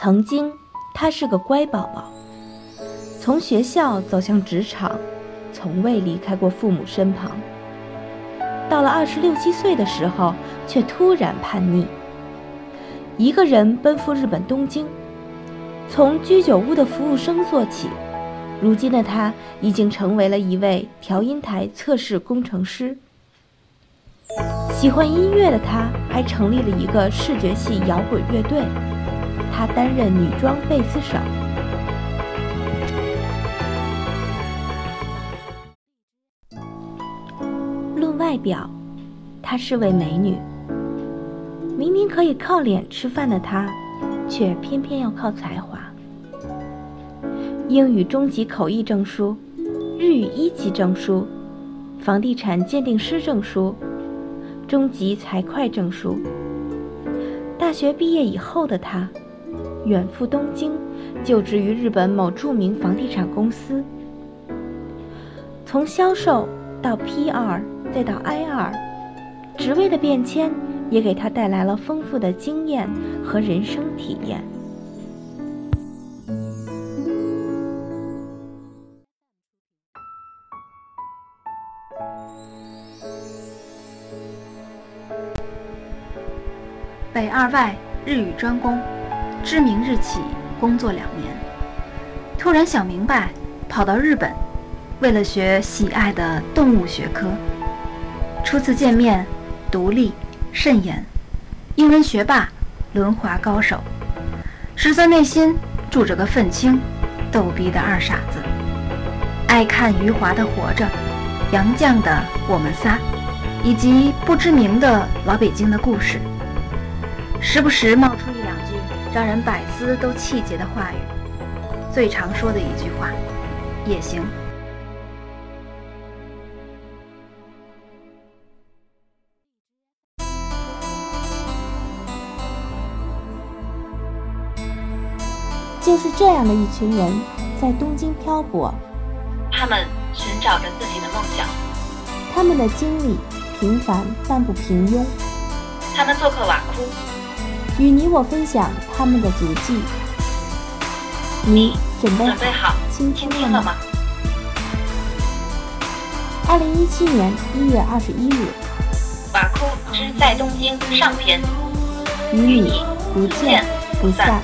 曾经，他是个乖宝宝，从学校走向职场，从未离开过父母身旁。到了二十六七岁的时候，却突然叛逆，一个人奔赴日本东京，从居酒屋的服务生做起。如今的他已经成为了一位调音台测试工程师。喜欢音乐的他，还成立了一个视觉系摇滚乐队。他担任女装贝斯手。论外表，她是位美女。明明可以靠脸吃饭的她，却偏偏要靠才华。英语中级口译证书，日语一级证书，房地产鉴定师证书，中级财会证书。大学毕业以后的她。远赴东京，就职于日本某著名房地产公司。从销售到 P2，再到 I2，职位的变迁也给他带来了丰富的经验和人生体验。北二外日语专攻。知名日起工作两年，突然想明白，跑到日本，为了学喜爱的动物学科。初次见面，独立、慎言，英文学霸，轮滑高手，实则内心住着个愤青，逗逼的二傻子，爱看余华的《活着》，杨绛的《我们仨》，以及不知名的老北京的故事，时不时冒出一两句。让人百思都气结的话语，最常说的一句话，也行。就是这样的一群人，在东京漂泊。他们寻找着自己的梦想。他们的经历平凡但不平庸。他们做客瓦库。与你我分享他们的足迹。你准备好倾听了吗？二零一七年一月二十一日，《瓦库之在东京》上篇，与你不见不散。